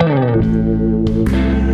Oh,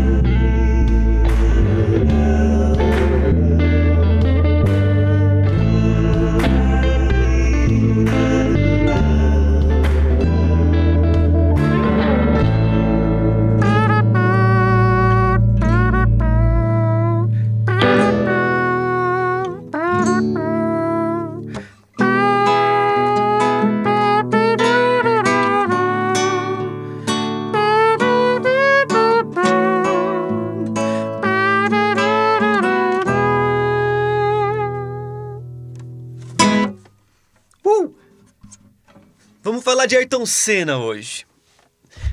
Ayrton Senna hoje.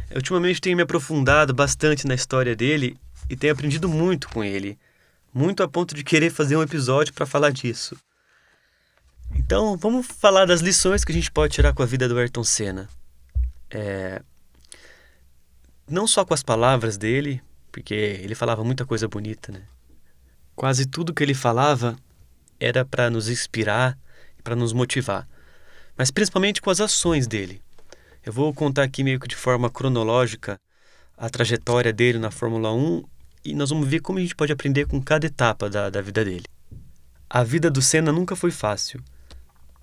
Eu, ultimamente tenho me aprofundado bastante na história dele e tenho aprendido muito com ele. Muito a ponto de querer fazer um episódio para falar disso. Então, vamos falar das lições que a gente pode tirar com a vida do Ayrton Senna. É... Não só com as palavras dele, porque ele falava muita coisa bonita, né? Quase tudo que ele falava era para nos inspirar, para nos motivar mas principalmente com as ações dele. Eu vou contar aqui meio que de forma cronológica a trajetória dele na Fórmula 1 e nós vamos ver como a gente pode aprender com cada etapa da, da vida dele. A vida do Senna nunca foi fácil.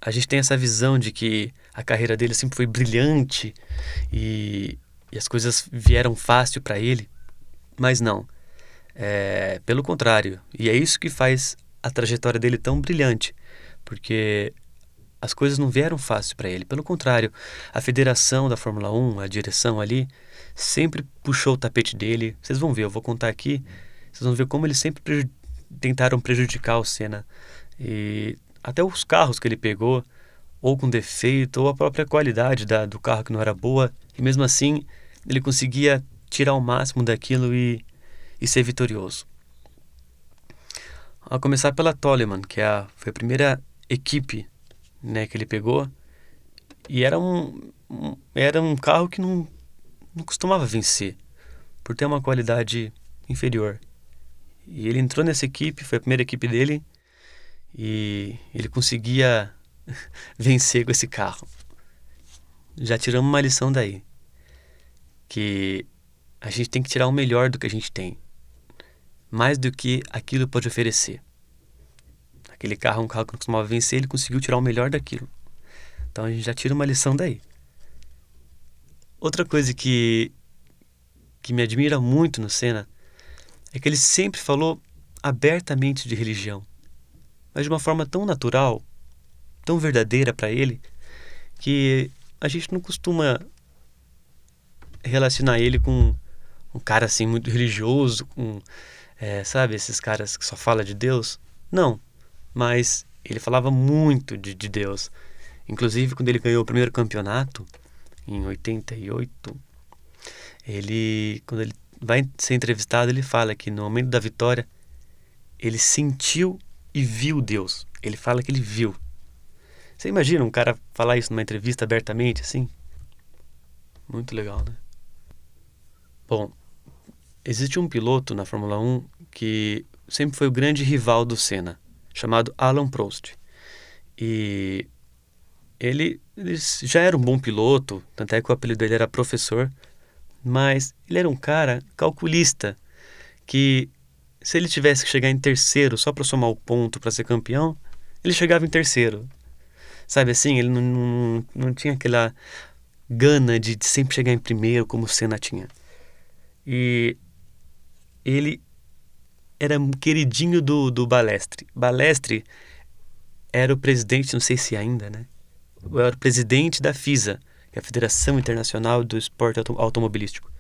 A gente tem essa visão de que a carreira dele sempre foi brilhante e, e as coisas vieram fácil para ele, mas não. É, pelo contrário, e é isso que faz a trajetória dele tão brilhante, porque as coisas não vieram fácil para ele. Pelo contrário, a federação da Fórmula 1, a direção ali, sempre puxou o tapete dele. Vocês vão ver, eu vou contar aqui. Vocês vão ver como eles sempre tentaram prejudicar o Senna. E até os carros que ele pegou, ou com defeito, ou a própria qualidade da, do carro que não era boa. E mesmo assim, ele conseguia tirar o máximo daquilo e, e ser vitorioso. A começar pela Toleman, que é a, foi a primeira equipe né, que ele pegou. E era um, um, era um carro que não, não costumava vencer, por ter uma qualidade inferior. E ele entrou nessa equipe, foi a primeira equipe dele, e ele conseguia vencer com esse carro. Já tiramos uma lição daí, que a gente tem que tirar o melhor do que a gente tem, mais do que aquilo pode oferecer. Aquele carro é um carro que não costumava vencer, ele conseguiu tirar o melhor daquilo. Então a gente já tira uma lição daí. Outra coisa que, que me admira muito no Senna é que ele sempre falou abertamente de religião, mas de uma forma tão natural, tão verdadeira para ele, que a gente não costuma relacionar ele com um cara assim muito religioso, com, é, sabe, esses caras que só fala de Deus. Não, mas ele falava muito de, de Deus. Inclusive, quando ele ganhou o primeiro campeonato, em 88, ele, quando ele vai ser entrevistado, ele fala que no momento da vitória, ele sentiu e viu Deus. Ele fala que ele viu. Você imagina um cara falar isso numa entrevista abertamente assim? Muito legal, né? Bom, existe um piloto na Fórmula 1 que sempre foi o grande rival do Senna chamado Alan Prost. E ele, ele, já era um bom piloto, tanto é que o apelido dele era professor, mas ele era um cara calculista, que se ele tivesse que chegar em terceiro só para somar o ponto para ser campeão, ele chegava em terceiro. Sabe assim, ele não, não, não tinha aquela gana de, de sempre chegar em primeiro como o Senna tinha. E ele era queridinho do, do Balestre. Balestre era o presidente, não sei se ainda, né? Era o presidente da FISA, que é a Federação Internacional do Esporte Auto Automobilístico.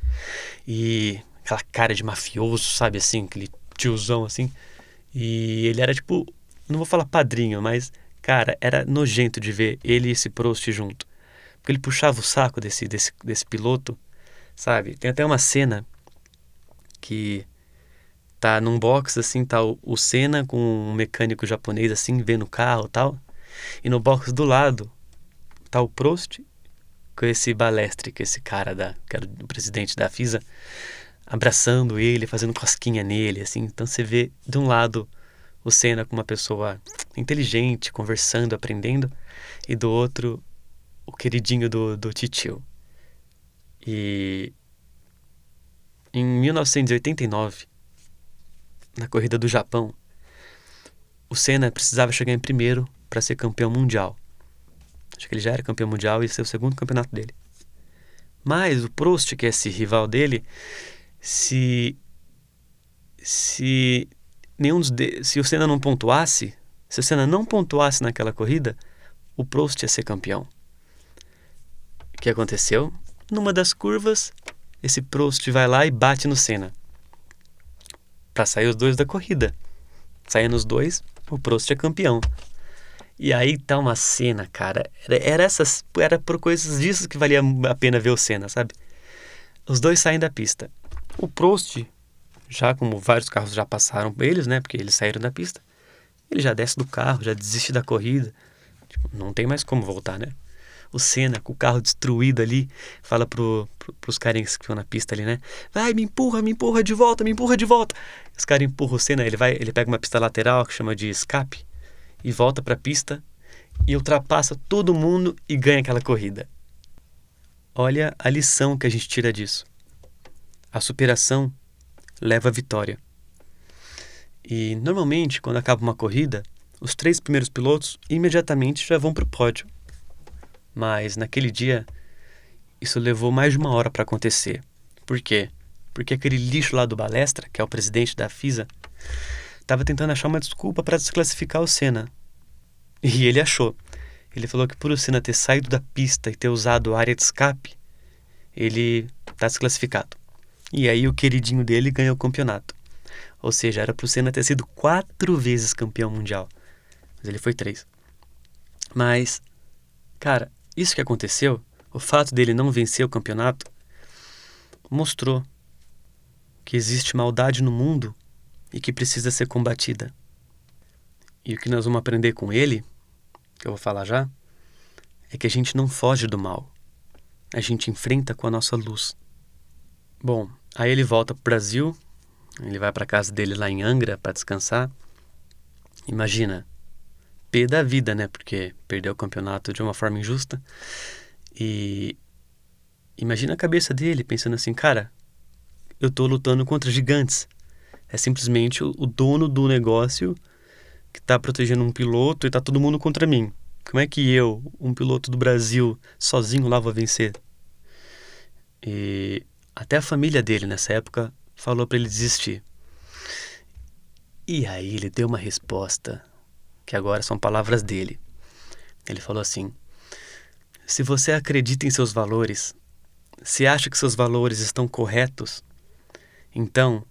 E aquela cara de mafioso, sabe assim, aquele tiozão assim. E ele era tipo, não vou falar padrinho, mas cara, era nojento de ver ele e esse Prost junto. Porque ele puxava o saco desse, desse, desse piloto, sabe? Tem até uma cena que tá num box assim, tá o, o Senna com um mecânico japonês assim, vendo o carro tal. E no box do lado tá o Prost com esse balestre, que esse cara da, que era o presidente da FISA, abraçando ele, fazendo cosquinha nele, assim. Então você vê de um lado o Senna com uma pessoa inteligente, conversando, aprendendo, e do outro o queridinho do, do titio. E em 1989, na corrida do Japão, o Senna precisava chegar em primeiro para ser campeão mundial. Acho que ele já era campeão mundial e esse é o segundo campeonato dele. Mas o Prost, que é esse rival dele, se se nenhum dos de, se o Senna não pontuasse, se o Senna não pontuasse naquela corrida, o Prost ia ser campeão. O que aconteceu? Numa das curvas, esse Prost vai lá e bate no Senna. Para sair os dois da corrida. Saindo os dois, o Prost é campeão. E aí tá uma cena, cara. Era, era essas. Era por coisas disso que valia a pena ver o Senna, sabe? Os dois saem da pista. O Prost, já como vários carros já passaram eles, né? Porque eles saíram da pista. Ele já desce do carro, já desiste da corrida. Tipo, não tem mais como voltar, né? O Senna, com o carro destruído ali, fala pro, pro, pros carinhas que estão na pista ali, né? Vai, me empurra, me empurra de volta, me empurra de volta. Os caras empurram o Senna, ele vai, ele pega uma pista lateral que chama de escape e volta para a pista e ultrapassa todo mundo e ganha aquela corrida. Olha a lição que a gente tira disso. A superação leva à vitória. E normalmente, quando acaba uma corrida, os três primeiros pilotos imediatamente já vão para o pódio. Mas naquele dia, isso levou mais de uma hora para acontecer. Por quê? Porque aquele lixo lá do Balestra, que é o presidente da FISA, estava tentando achar uma desculpa para desclassificar o Senna. E ele achou. Ele falou que por o Senna ter saído da pista e ter usado a área de escape, ele está desclassificado. E aí o queridinho dele ganhou o campeonato. Ou seja, era para o Senna ter sido quatro vezes campeão mundial. Mas ele foi três. Mas, cara, isso que aconteceu, o fato dele não vencer o campeonato, mostrou que existe maldade no mundo e que precisa ser combatida. E o que nós vamos aprender com ele, que eu vou falar já, é que a gente não foge do mal. A gente enfrenta com a nossa luz. Bom, aí ele volta para o Brasil, ele vai para casa dele lá em Angra para descansar. Imagina, P da vida, né? Porque perdeu o campeonato de uma forma injusta. E imagina a cabeça dele pensando assim, cara, eu tô lutando contra gigantes. É simplesmente o, dono do negócio que está protegendo um piloto e está todo mundo contra mim. Como é que eu, um piloto do Brasil, sozinho lá vou vencer? E até a família dele nessa época falou para ele desistir. E aí ele deu uma resposta que agora são palavras dele. Ele falou assim: Se você acredita em seus valores, se acha que seus valores estão corretos, então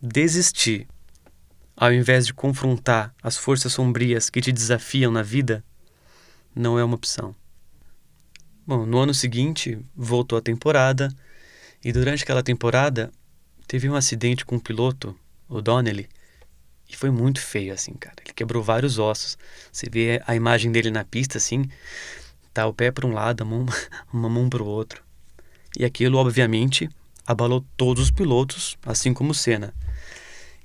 desistir ao invés de confrontar as forças sombrias que te desafiam na vida, não é uma opção. Bom, no ano seguinte voltou a temporada e durante aquela temporada teve um acidente com um piloto, o Donnelly, e foi muito feio assim, cara. Ele quebrou vários ossos. Você vê a imagem dele na pista assim, tá o pé para um lado, a mão, uma mão para o outro. E aquilo obviamente abalou todos os pilotos, assim como o Senna.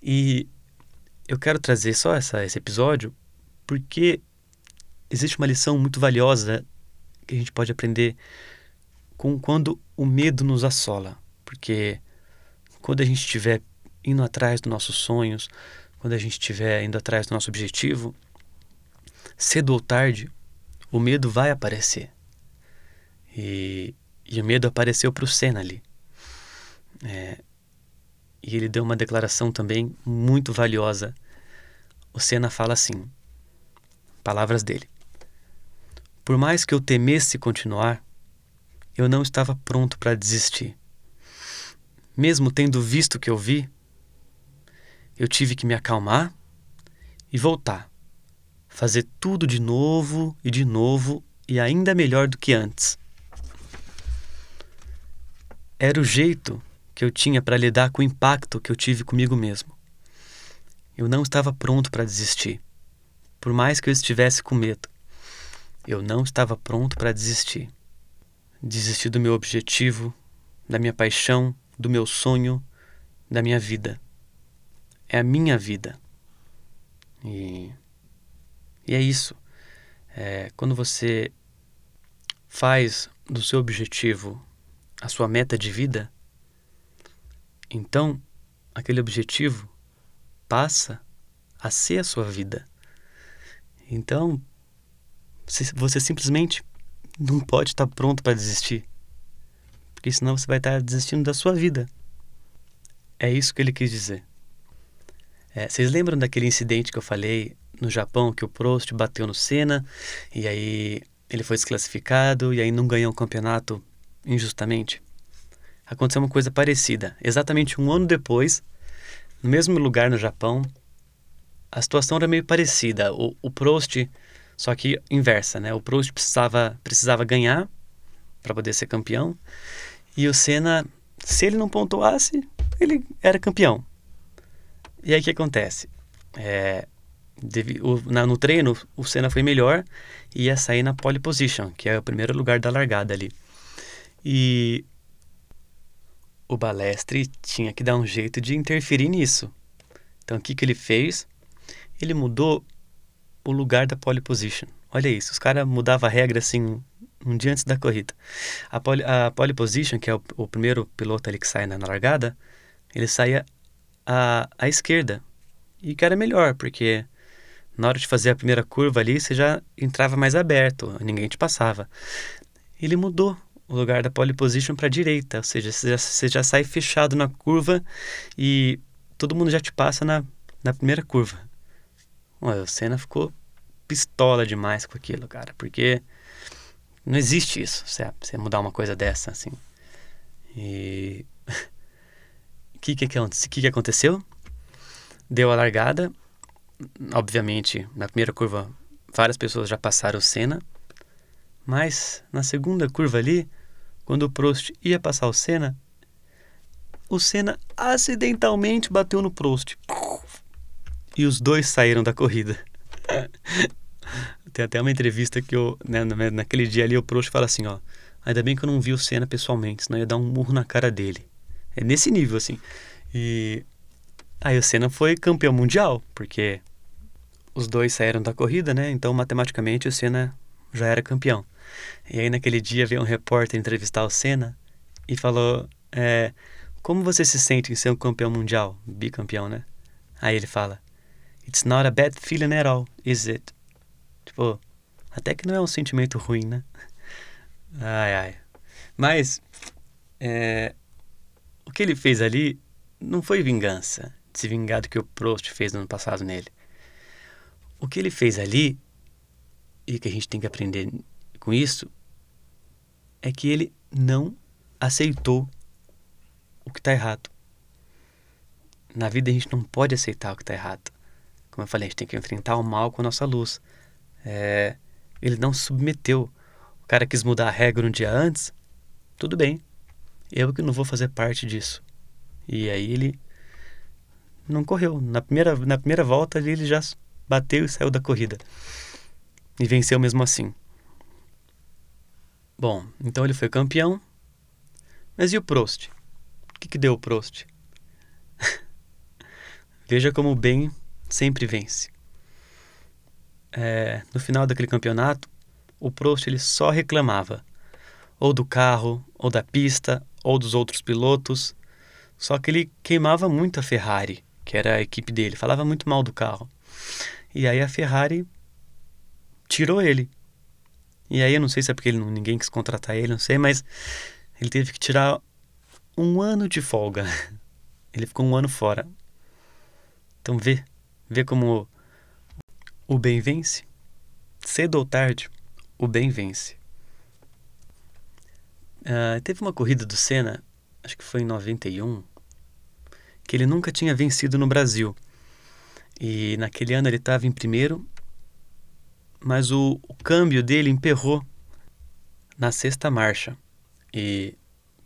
E eu quero trazer só essa, esse episódio porque existe uma lição muito valiosa que a gente pode aprender com quando o medo nos assola. Porque quando a gente estiver indo atrás dos nossos sonhos, quando a gente estiver indo atrás do nosso objetivo, cedo ou tarde, o medo vai aparecer. E, e o medo apareceu para o Senna ali. É, e ele deu uma declaração também muito valiosa. O Senna fala assim: palavras dele. Por mais que eu temesse continuar, eu não estava pronto para desistir. Mesmo tendo visto o que eu vi, eu tive que me acalmar e voltar, fazer tudo de novo e de novo e ainda melhor do que antes. Era o jeito que eu tinha para lidar com o impacto que eu tive comigo mesmo. Eu não estava pronto para desistir, por mais que eu estivesse com medo. Eu não estava pronto para desistir. Desistir do meu objetivo, da minha paixão, do meu sonho, da minha vida. É a minha vida. E, e é isso. É, quando você faz do seu objetivo a sua meta de vida, Então, aquele objetivo passa a ser a sua vida. Então, você simplesmente não pode estar pronto para desistir. Porque senão você vai estar desistindo da sua vida. É isso que ele quis dizer. É, vocês lembram daquele incidente que eu falei no Japão que o Prost bateu no Senna e aí ele foi desclassificado e aí não ganhou o campeonato injustamente? Aconteceu uma coisa parecida. Exatamente um ano depois, no mesmo lugar no Japão, a situação era meio parecida. O, o Prost, só que inversa, né? O Prost precisava, precisava ganhar para poder ser campeão. E o Senna, se ele não pontuasse, ele era campeão. E aí o que acontece? É, devi, o, na, no treino, o Senna foi melhor e ia sair na pole position, que é o primeiro lugar da largada ali. E o Balestre tinha que dar um jeito de interferir nisso. Então o que, que ele fez? Ele mudou o lugar da pole position. Olha isso, os caras mudavam a regra assim um dia antes da corrida. A pole, a pole position, que é o, o primeiro piloto ali que sai na largada, ele saía à, à esquerda. E que era melhor, porque na hora de fazer a primeira curva ali, você já entrava mais aberto, ninguém te passava. Ele mudou o lugar da pole position para a direita, ou seja, você já, você já sai fechado na curva e todo mundo já te passa na, na primeira curva. Ué, o Senna ficou pistola demais com aquilo, cara, porque não existe isso, você, você mudar uma coisa dessa, assim. E. Que, que, que, que aconteceu? Deu a largada. Obviamente, na primeira curva, várias pessoas já passaram o Senna. Mas na segunda curva ali, quando o Prost ia passar o Senna, o Senna acidentalmente bateu no Prost. E os dois saíram da corrida. Tem até uma entrevista que eu, né, naquele dia ali, o Prost fala assim, ó, ainda bem que eu não vi o Senna pessoalmente, senão ia dar um murro na cara dele. É nesse nível, assim. E aí o Senna foi campeão mundial, porque os dois saíram da corrida, né? Então, matematicamente, o Senna já era campeão. E aí, naquele dia, veio um repórter entrevistar o Senna e falou: é, Como você se sente em ser um campeão mundial? Bicampeão, né? Aí ele fala: It's not a bad feeling at all, is it? Tipo, até que não é um sentimento ruim, né? Ai, ai. Mas, é, o que ele fez ali não foi vingança, de se vingar do que o Prost fez no ano passado nele. O que ele fez ali, e que a gente tem que aprender com isso, é que ele não aceitou o que está errado. Na vida a gente não pode aceitar o que está errado. Como eu falei, a gente tem que enfrentar o mal com a nossa luz. É, ele não submeteu. O cara quis mudar a regra um dia antes, tudo bem. Eu que não vou fazer parte disso. E aí ele não correu. Na primeira, na primeira volta ele já bateu e saiu da corrida. E venceu mesmo assim. Bom, então ele foi campeão. Mas e o Prost? O que, que deu o Prost? Veja como o bem sempre vence é, no final daquele campeonato, o Prost ele só reclamava ou do carro, ou da pista, ou dos outros pilotos. Só que ele queimava muito a Ferrari, que era a equipe dele, falava muito mal do carro. E aí a Ferrari tirou ele. E aí eu não sei se é porque ele ninguém quis contratar ele, não sei, mas ele teve que tirar um ano de folga. Ele ficou um ano fora. Então vê, vê como o bem vence? Cedo ou tarde, o bem vence. Uh, teve uma corrida do Senna, acho que foi em 91, que ele nunca tinha vencido no Brasil. E naquele ano ele estava em primeiro, mas o, o câmbio dele emperrou na sexta marcha. E,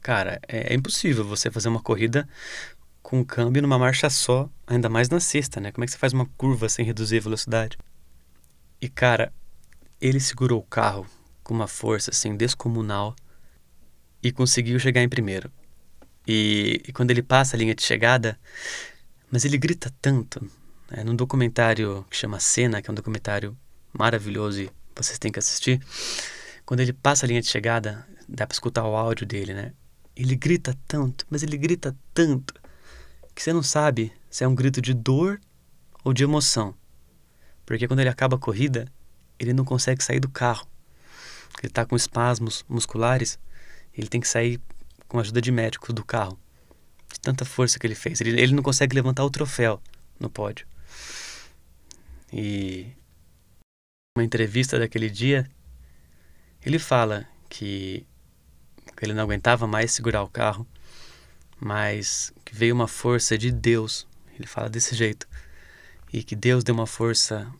cara, é, é, impossível você fazer uma corrida com um câmbio numa marcha só, ainda mais na sexta, né? Como é que você faz uma curva sem reduzir a velocidade? E cara, ele segurou o carro com uma força assim descomunal e conseguiu chegar em primeiro. E, e quando ele passa a linha de chegada, mas ele grita tanto. Né? Num documentário que chama Cena, que é um documentário maravilhoso e vocês têm que assistir. Quando ele passa a linha de chegada, dá para escutar o áudio dele, né? Ele grita tanto, mas ele grita tanto, que você não sabe se é um grito de dor ou de emoção. Porque quando ele acaba a corrida, ele não consegue sair do carro. Ele está com espasmos musculares, ele tem que sair com a ajuda de médicos do carro. De tanta força que ele fez. Ele, ele não consegue levantar o troféu no pódio. E uma entrevista daquele dia, ele fala que ele não aguentava mais segurar o carro, mas que veio uma força de Deus. Ele fala desse jeito. E que Deus deu uma força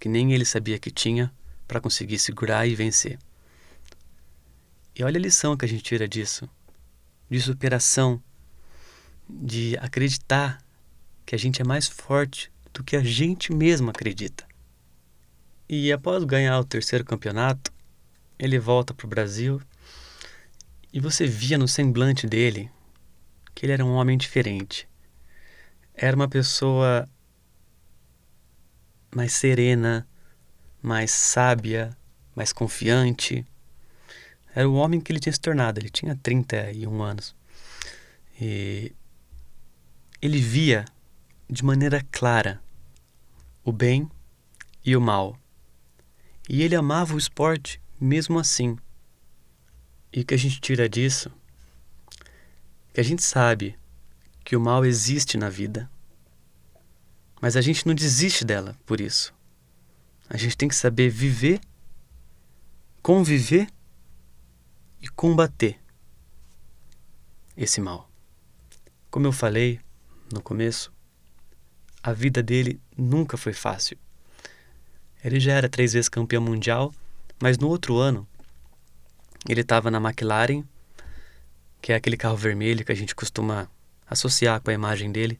que nem ele sabia que tinha para conseguir segurar e vencer. E olha a lição que a gente tira disso: de superação, de acreditar que a gente é mais forte do que a gente mesmo acredita. E após ganhar o terceiro campeonato, ele volta para o Brasil e você via no semblante dele que ele era um homem diferente. Era uma pessoa mais serena, mais sábia, mais confiante. Era o homem que ele tinha se tornado. Ele tinha 31 anos. E ele via de maneira clara o bem e o mal. E ele amava o esporte mesmo assim. E o que a gente tira disso? Que a gente sabe que o mal existe na vida. Mas a gente não desiste dela por isso. A gente tem que saber viver, conviver e combater esse mal. Como eu falei no começo, a vida dele nunca foi fácil. Ele já era três vezes campeão mundial, mas no outro ano ele estava na McLaren, que é aquele carro vermelho que a gente costuma associar com a imagem dele.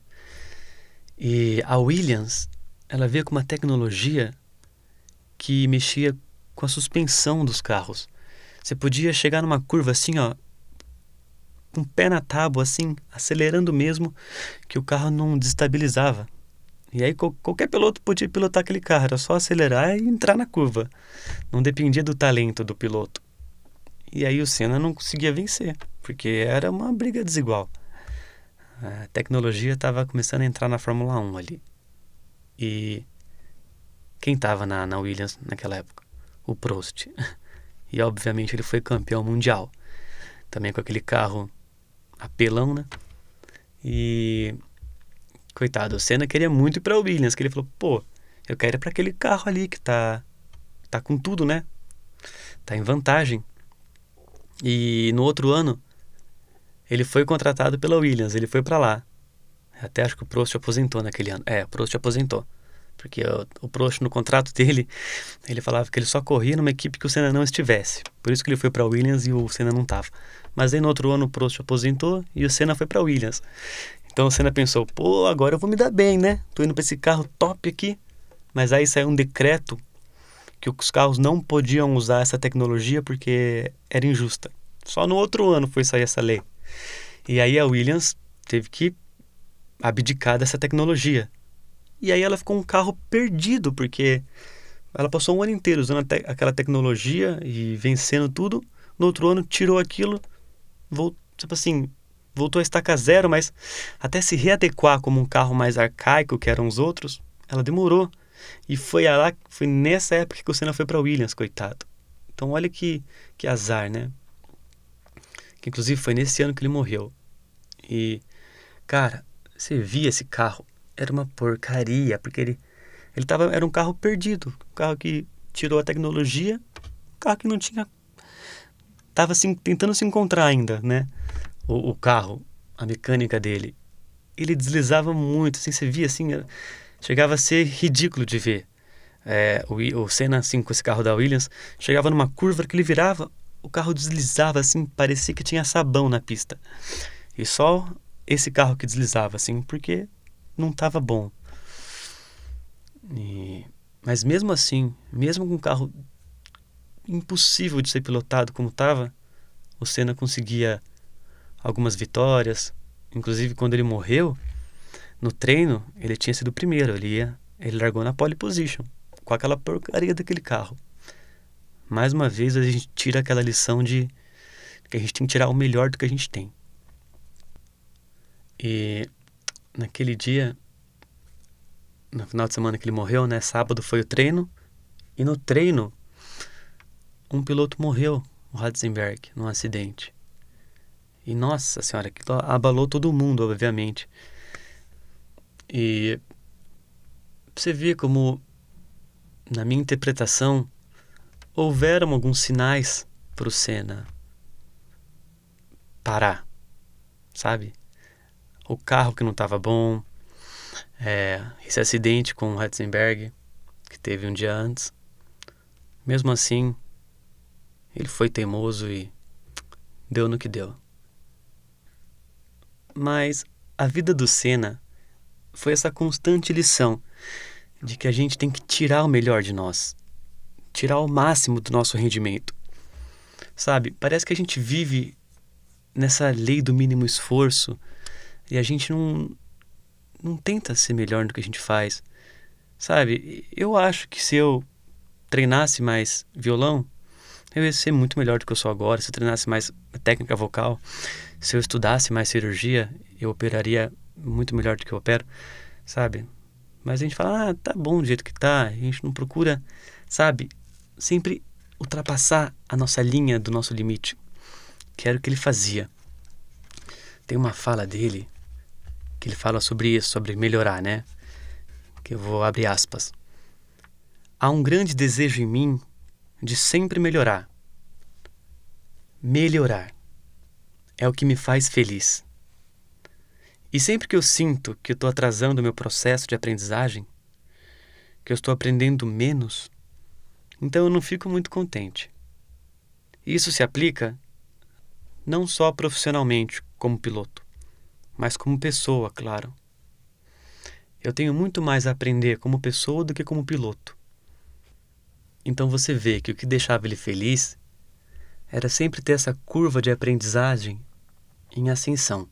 E a Williams, ela veio com uma tecnologia que mexia com a suspensão dos carros. Você podia chegar numa curva assim, ó, com o pé na tábua, assim, acelerando mesmo, que o carro não desestabilizava. E aí qualquer piloto podia pilotar aquele carro, era só acelerar e entrar na curva. Não dependia do talento do piloto. E aí o Senna não conseguia vencer, porque era uma briga desigual. A tecnologia estava começando a entrar na Fórmula 1 ali. E quem estava na, na Williams naquela época? O Prost. E obviamente ele foi campeão mundial. Também com aquele carro apelão, né? E coitado, o Senna queria muito ir para Williams, que ele falou: "Pô, eu quero ir para aquele carro ali que tá tá com tudo, né? Tá em vantagem". E no outro ano ele foi contratado pela Williams, ele foi para lá. Até acho que o Prost aposentou naquele ano. É, o Prost aposentou. Porque o, o Prost, no contrato dele, ele falava que ele só corria numa equipe que o Senna não estivesse. Por isso que ele foi para Williams e o Senna não estava. Mas aí no outro ano o Prost aposentou e o Senna foi para Williams. Então o Senna pensou: pô, agora eu vou me dar bem, né? Tô indo para esse carro top aqui. Mas aí saiu um decreto que os carros não podiam usar essa tecnologia porque era injusta. Só no outro ano foi sair essa lei. E aí a Williams teve que abdicar dessa tecnologia. E aí ela ficou um carro perdido, porque ela passou um ano inteiro usando te aquela tecnologia e vencendo tudo. No outro ano tirou aquilo, voltou, tipo assim, voltou a estaca zero, mas até se readequar como um carro mais arcaico que eram os outros, ela demorou. E foi lá, foi nessa época que o Senna foi para Williams, coitado. Então olha que, que azar, né? que inclusive foi nesse ano que ele morreu. E, cara, você via esse carro, era uma porcaria, porque ele, ele tava, era um carro perdido, um carro que tirou a tecnologia, um carro que não tinha. Tava assim, tentando se encontrar ainda, né? O, o carro, a mecânica dele. Ele deslizava muito, assim, você via assim, chegava a ser ridículo de ver. É, o, o Senna, assim, com esse carro da Williams, chegava numa curva que ele virava, o carro deslizava assim, parecia que tinha sabão na pista. E só esse carro que deslizava assim, porque não estava bom. E... Mas mesmo assim, mesmo com um carro impossível de ser pilotado como estava, o Senna conseguia algumas vitórias. Inclusive quando ele morreu, no treino, ele tinha sido o primeiro, ele ia, ele largou na pole position com aquela porcaria daquele carro mais uma vez a gente tira aquela lição de que a gente tem que tirar o melhor do que a gente tem. E naquele dia, no final de semana que ele morreu, né? Sábado foi o treino. E no treino, um piloto morreu, o Ratzenberg, num acidente. E nossa senhora, aquilo abalou todo mundo, obviamente. E você vê como, na minha interpretação, houveram alguns sinais para o Senna parar, sabe? O carro que não estava bom, é, esse acidente com o Ratzenberg que teve um dia antes. Mesmo assim, ele foi teimoso e deu no que deu. Mas a vida do Senna foi essa constante lição de que a gente tem que tirar o melhor de nós, tirar o máximo do nosso rendimento. Sabe, parece que a gente vive nessa lei do mínimo esforço e a gente não, não tenta ser melhor do que a gente faz. Sabe, eu acho que se eu treinasse mais violão, eu ia ser muito melhor do que eu sou agora. Se eu treinasse mais técnica vocal, se eu estudasse mais cirurgia, eu operaria muito melhor do que eu opero, sabe? Mas a gente fala, ah, tá bom do jeito que tá. A gente não procura, sabe? Sempre ultrapassar a nossa linha do nosso limite, que era o que ele fazia. Tem uma fala dele que ele fala sobre isso, sobre melhorar, né? Que eu vou abrir aspas. Há um grande desejo em mim de sempre melhorar. Melhorar é o que me faz feliz. E sempre que eu sinto que estou atrasando o meu processo de aprendizagem, que eu estou aprendendo menos, então eu não fico muito contente. Isso se aplica não só profissionalmente como piloto, mas como pessoa, claro. Eu tenho muito mais a aprender como pessoa do que como piloto. Então você vê que o que deixava ele feliz era sempre ter essa curva de aprendizagem em ascensão.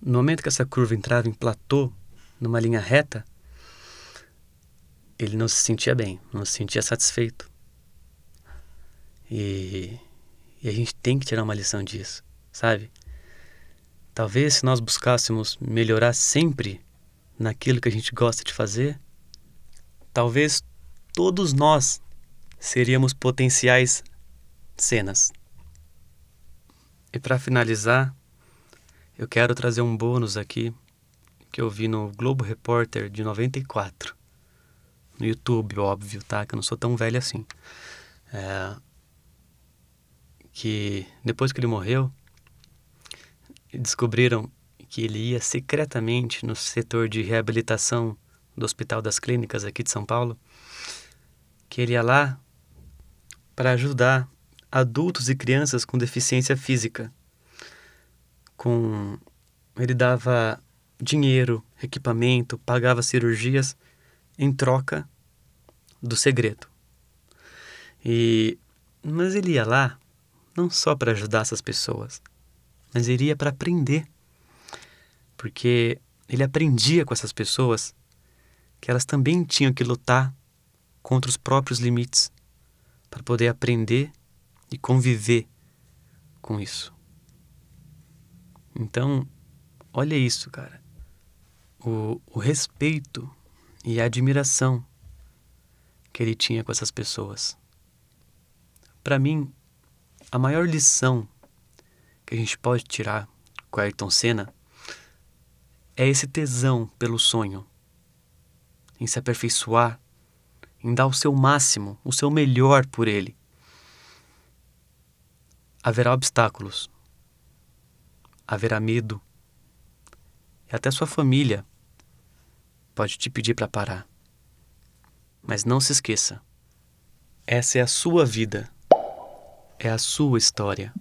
No momento que essa curva entrava em platô, numa linha reta, ele não se sentia bem, não se sentia satisfeito. E, e a gente tem que tirar uma lição disso, sabe? Talvez se nós buscássemos melhorar sempre naquilo que a gente gosta de fazer, talvez todos nós seríamos potenciais cenas. E para finalizar, eu quero trazer um bônus aqui que eu vi no Globo Repórter de 94. No YouTube, óbvio, tá? Que eu não sou tão velho assim. É, que depois que ele morreu, descobriram que ele ia secretamente no setor de reabilitação do Hospital das Clínicas aqui de São Paulo que ele ia lá para ajudar adultos e crianças com deficiência física. Com ele dava dinheiro, equipamento, pagava cirurgias em troca do segredo. E mas ele ia lá não só para ajudar essas pessoas, mas ele ia para aprender. Porque ele aprendia com essas pessoas que elas também tinham que lutar contra os próprios limites para poder aprender e conviver com isso. Então, olha isso, cara. O, o respeito e a admiração que ele tinha com essas pessoas. Para mim, a maior lição que a gente pode tirar com Ayrton Senna é esse tesão pelo sonho, em se aperfeiçoar em dar o seu máximo, o seu melhor por ele. Haverá obstáculos, haverá medo, e até sua família pode te pedir para parar. Mas não se esqueça: essa é a sua vida, é a sua história.